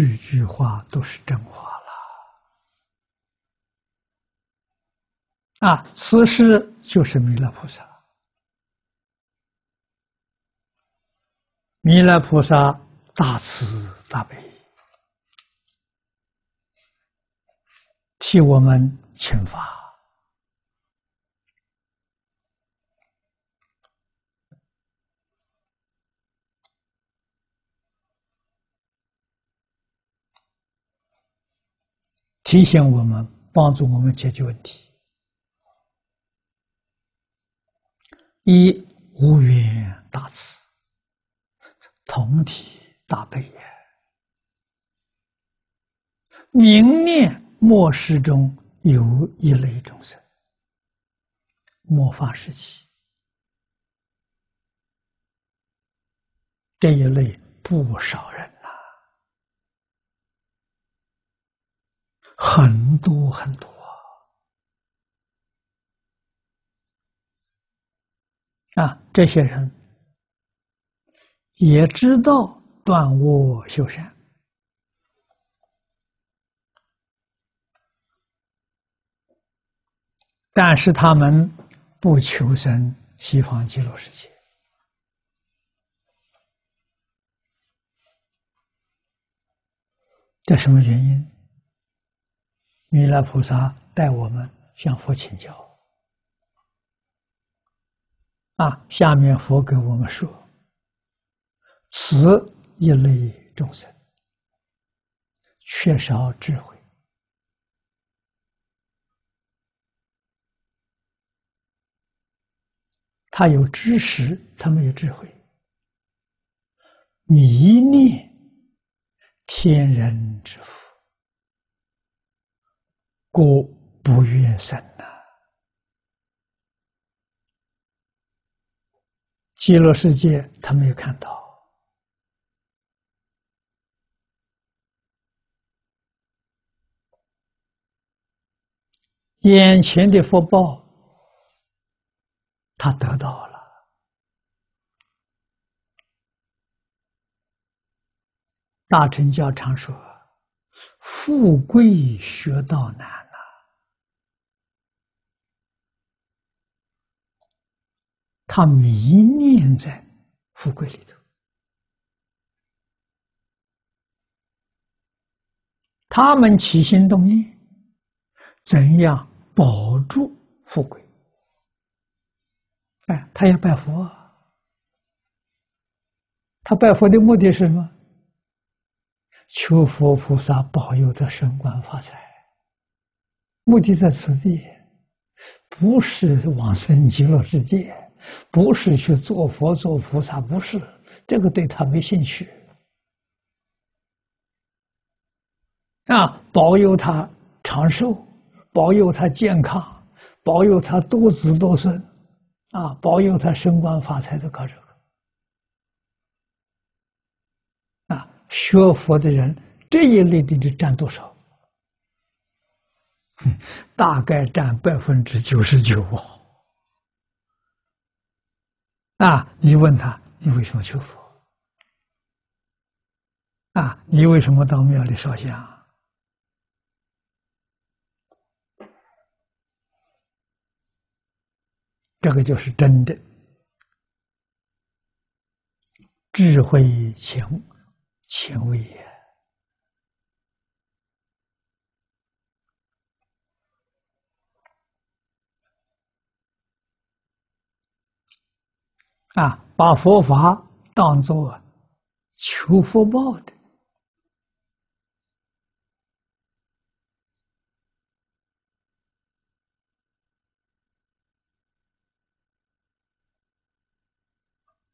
句句话都是真话了啊！此时就是弥勒菩萨，弥勒菩萨大慈大悲，替我们请法。提醒我们，帮助我们解决问题。一无缘大慈，同体大悲也。明念末世中有一类众生，末法时期，这一类不少人。很多很多啊！这些人也知道断恶修善，但是他们不求生西方极乐世界，这什么原因？弥勒菩萨带我们向佛请教啊！下面佛给我们说：此一类众生缺少智慧，他有知识，他没有智慧，迷恋天人之福。故不愿生呐！极乐世界他没有看到，眼前的福报他得到了。大乘教常说：“富贵学道难。”他迷恋在富贵里头，他们起心动念，怎样保住富贵？哎，他要拜佛，他拜佛的目的是什么？求佛菩萨保佑他升官发财，目的在此地，不是往生极乐世界。不是去做佛做菩萨，不是这个对他没兴趣。啊，保佑他长寿，保佑他健康，保佑他多子多孙，啊，保佑他升官发财的搞这个。啊，学佛的人这一类的就占多少？大概占百分之九十九。啊你问他，你为什么求佛？啊！你为什么到庙里烧香？这个就是真的智慧前前卫也。啊，把佛法当做求福报的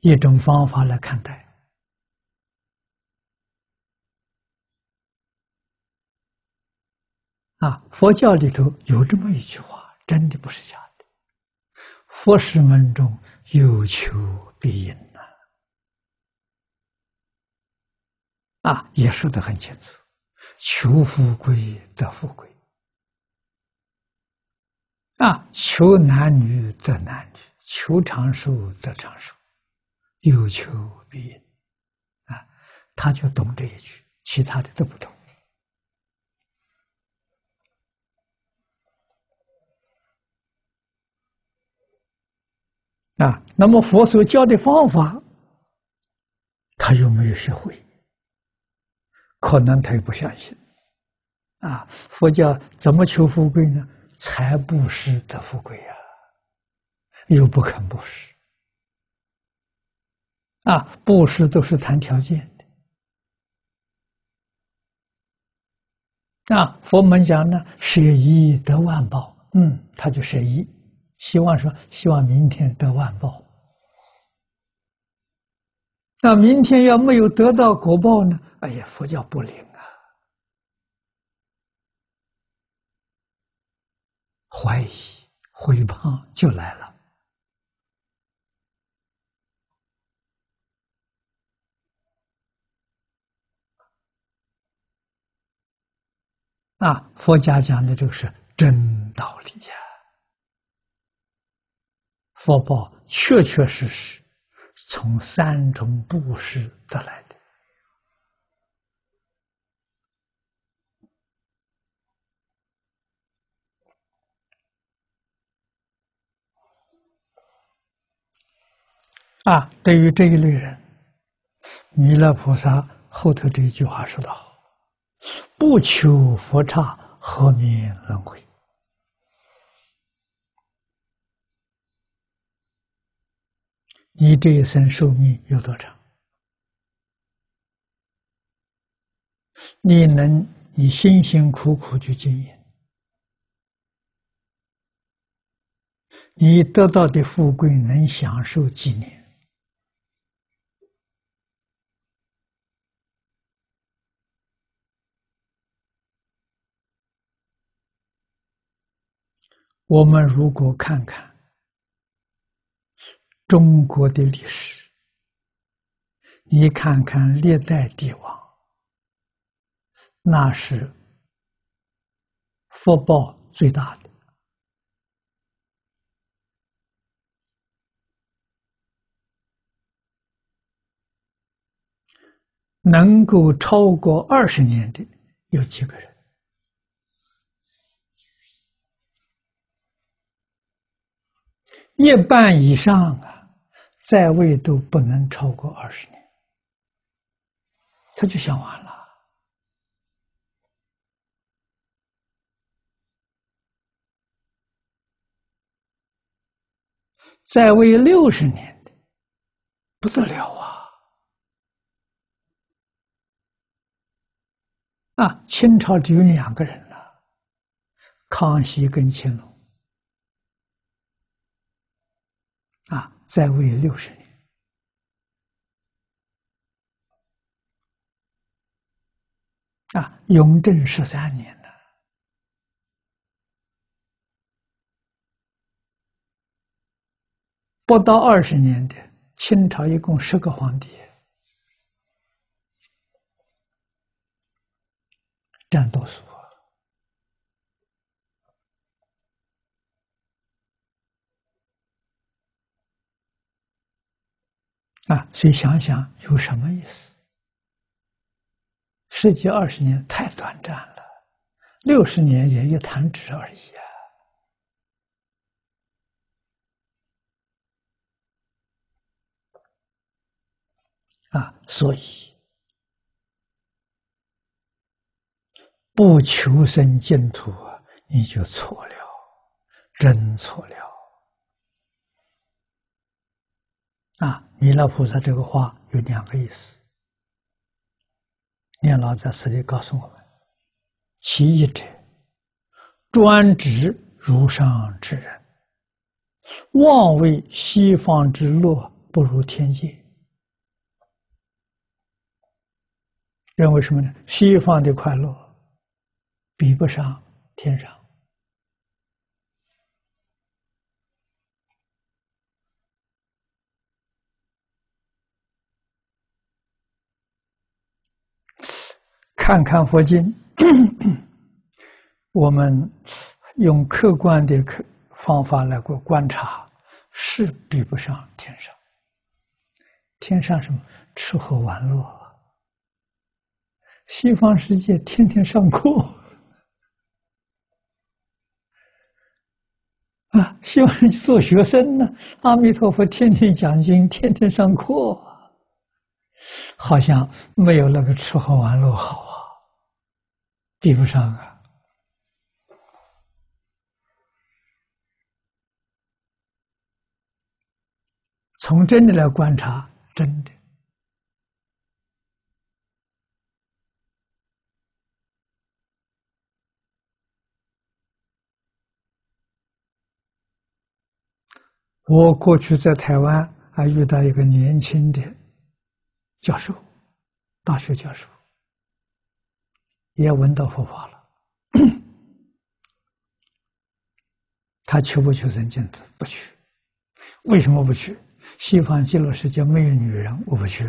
一种方法来看待。啊，佛教里头有这么一句话，真的不是假的，佛师门中。有求必应呐！啊，也说得很清楚：求富贵得富贵，啊，求男女得男女，求长寿得长寿，有求必应。啊，他就懂这一句：其他的都不懂。啊，那么佛所教的方法，他有没有学会？可能他也不相信。啊，佛教怎么求富贵呢？财布施得富贵呀，又不肯布施。啊，布施都是谈条件的。啊，佛门讲呢，舍一得万报。嗯，他就舍一。希望说，希望明天得万报。那明天要没有得到果报呢？哎呀，佛教不灵啊！怀疑、毁谤就来了。啊，佛家讲的这个是真道理呀。福报确确实实从三种布施得来的啊！对于这一类人，弥勒菩萨后头这一句话说得好：“不求佛刹，何名轮回？”你这一生寿命有多长？你能你辛辛苦苦去经营，你得到的富贵能享受几年？我们如果看看。中国的历史，你看看历代帝王，那是福报最大的，能够超过二十年的有几个人？一半以上啊！在位都不能超过二十年，他就想完了。在位六十年的不得了啊！啊，清朝只有两个人了，康熙跟乾隆。啊，在位六十年，啊，雍正十三年了，不到二十年的清朝一共十个皇帝，占多数。啊，所以想想有什么意思？十几二十年太短暂了，六十年也一弹指而已啊！啊，所以不求生净土，你就错了，真错了。啊，弥勒菩萨这个话有两个意思。念老在此里告诉我们：其一者，专指如上之人，妄为西方之乐不如天界，认为什么呢？西方的快乐比不上天上。看看佛经，我们用客观的客方法来过观察，是比不上天上。天上什么？吃喝玩乐，西方世界天天上课。啊，希望做学生呢。阿弥陀佛，天天讲经，天天上课，好像没有那个吃喝玩乐好，比不上啊。从真的来观察，真的。我过去在台湾还遇到一个年轻的教授，大学教授，也闻到佛法了。他求不求人间？子？不去。为什么不去？西方极乐世界没有女人，我不去。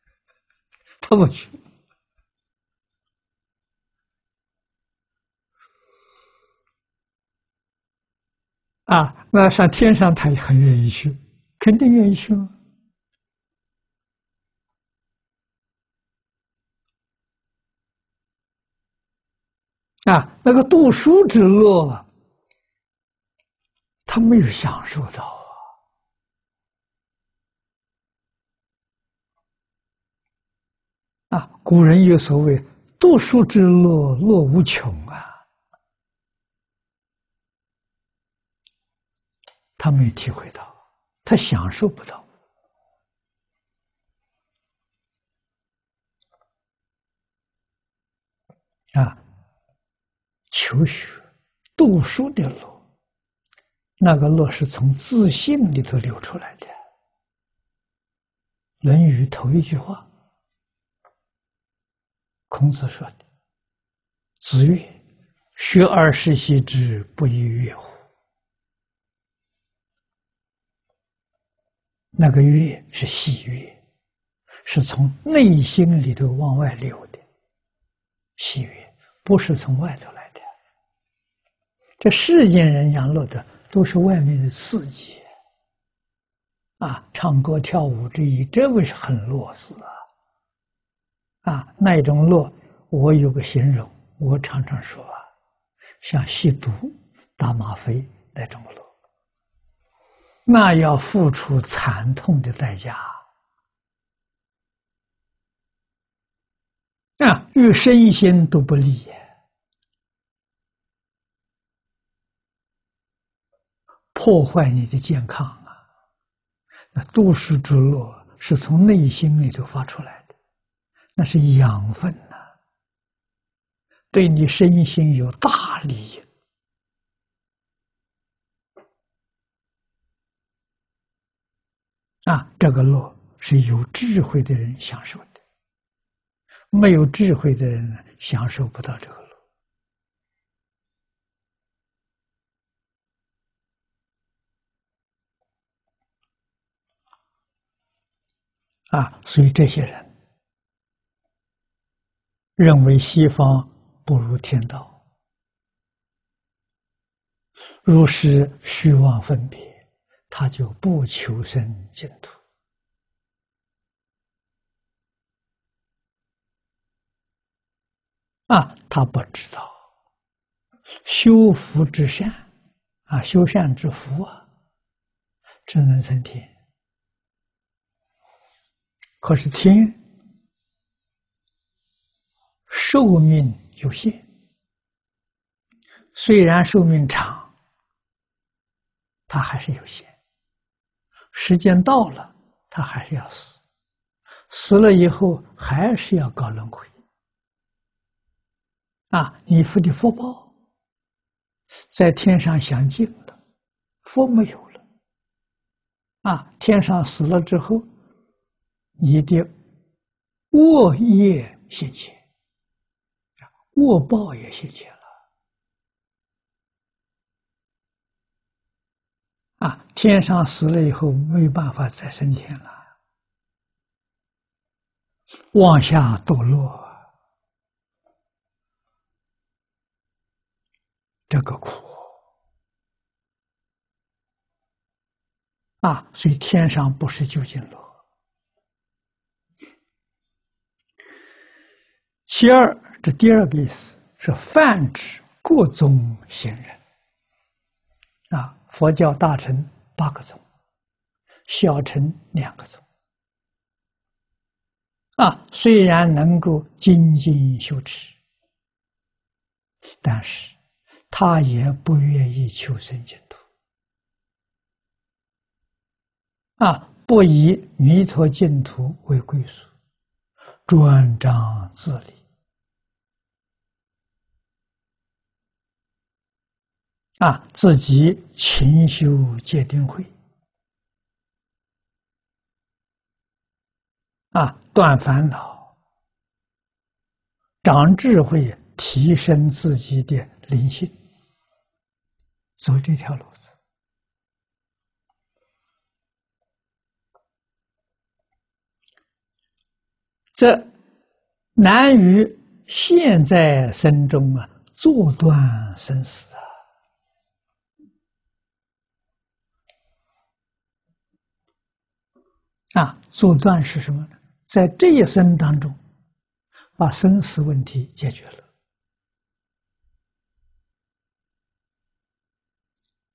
他不去。啊，那上天上他也很愿意去，肯定愿意去吗？啊，那个读书之乐，他没有享受到啊！啊，古人有所谓“读书之乐，乐无穷”啊。他没体会到，他享受不到啊！求学、读书的路，那个路是从自信里头流出来的。《论语》头一句话，孔子说的：“子曰，学而时习之，不亦说乎？”那个悦是喜悦，是从内心里头往外流的喜悦，不是从外头来。这世间人享乐的都是外面的刺激啊，唱歌跳舞这一，这位是很乐死啊！啊，那种乐，我有个形容，我常常说啊，像吸毒、打吗啡那种乐。那要付出惨痛的代价啊，与身心都不利，破坏你的健康啊！那读书之乐是从内心里头发出来的，那是养分呐，对你身心有大利益。啊，这个乐是有智慧的人享受的，没有智慧的人呢，享受不到这个乐。啊，所以这些人认为西方不如天道，如是虚妄分别。他就不求生净土啊！他不知道修福之善啊，修善之福啊，只能升天。可是天寿命有限，虽然寿命长，它还是有限。时间到了，他还是要死，死了以后还是要搞轮回。啊，你福的福报在天上享尽了，福没有了。啊，天上死了之后，你的恶业现前，恶报也现前。啊，天上死了以后没办法再升天了，往下堕落，这个苦啊！所以天上不是究竟乐，其二，这第二个意思是泛指各宗贤人。啊，佛教大乘八个宗，小乘两个宗。啊，虽然能够精进修持，但是他也不愿意求生净土。啊，不以弥陀净土为归宿，专章自理。啊，自己勤修戒定慧。啊，断烦恼，长智慧，提升自己的灵性，走这条路子。这难于现在生中啊，做断生死啊！啊，做断是什么呢？在这一生当中，把生死问题解决了，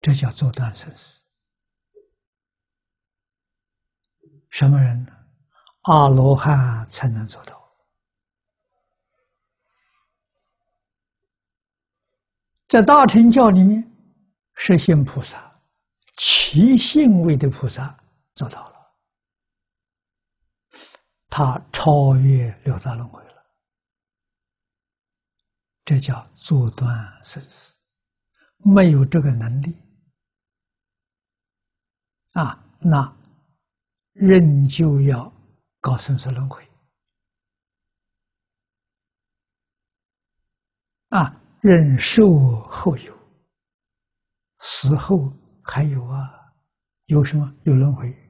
这叫做断生死。什么人呢？阿罗汉才能做到。在大乘教里面，实心菩萨、七信位的菩萨做到了。他超越六道轮回了，这叫做断生死。没有这个能力啊，那仍旧要搞生死轮回啊，忍受后有，死后还有啊，有什么？有轮回。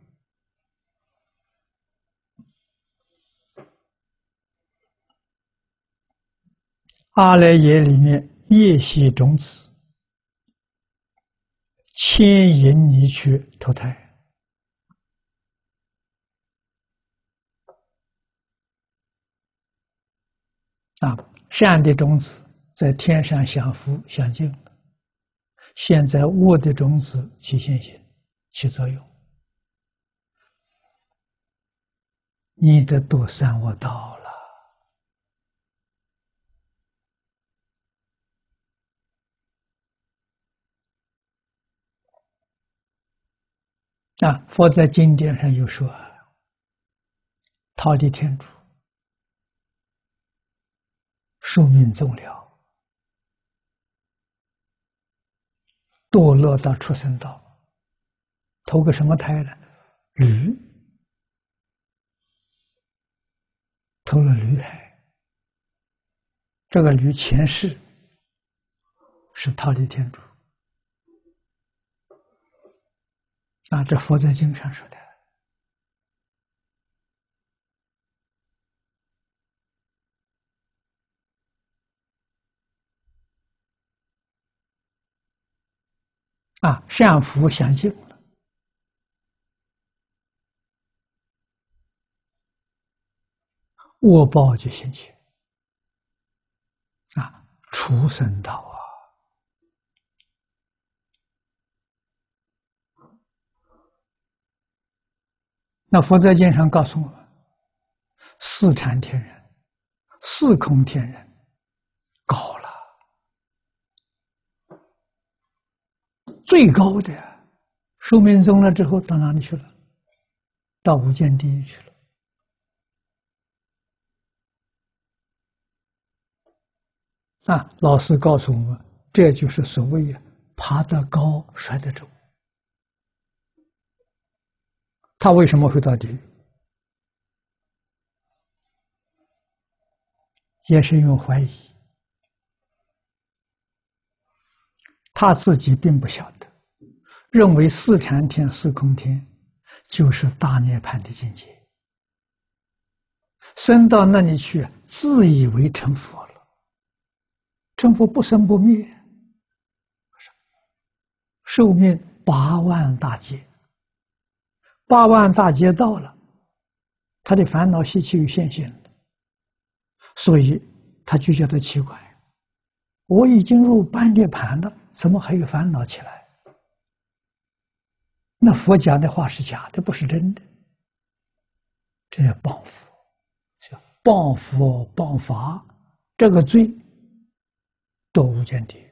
阿赖耶里面夜袭种子，牵引你去投胎啊！善的种子在天上享福享尽现在恶的种子起现行起作用，你的堕三恶道。啊，佛在经典上有说：“逃离天主，寿命终了，堕落到畜生道，投个什么胎呢？驴，投了驴胎。这个驴前世是逃离天主。”啊，这佛在经上说的。啊，善福相尽了，恶报就现起啊，畜生道啊。那佛在经上告诉我们：四禅天人、四空天人高了，最高的寿命终了之后到哪里去了？到无间地狱去了。啊，老师告诉我们，这就是所谓“爬得高，摔得重”。他为什么会到地狱？也是因为怀疑，他自己并不晓得，认为四禅天、四空天就是大涅槃的境界，升到那里去，自以为成佛了。成佛不生不灭，寿命八万大劫。八万大劫到了，他的烦恼习气又现现了，所以他就觉得奇怪：我已经入半涅盘了，怎么还有烦恼起来？那佛讲的话是假的，不是真的。这叫谤佛，叫谤佛谤法，这个罪，堕无间地狱。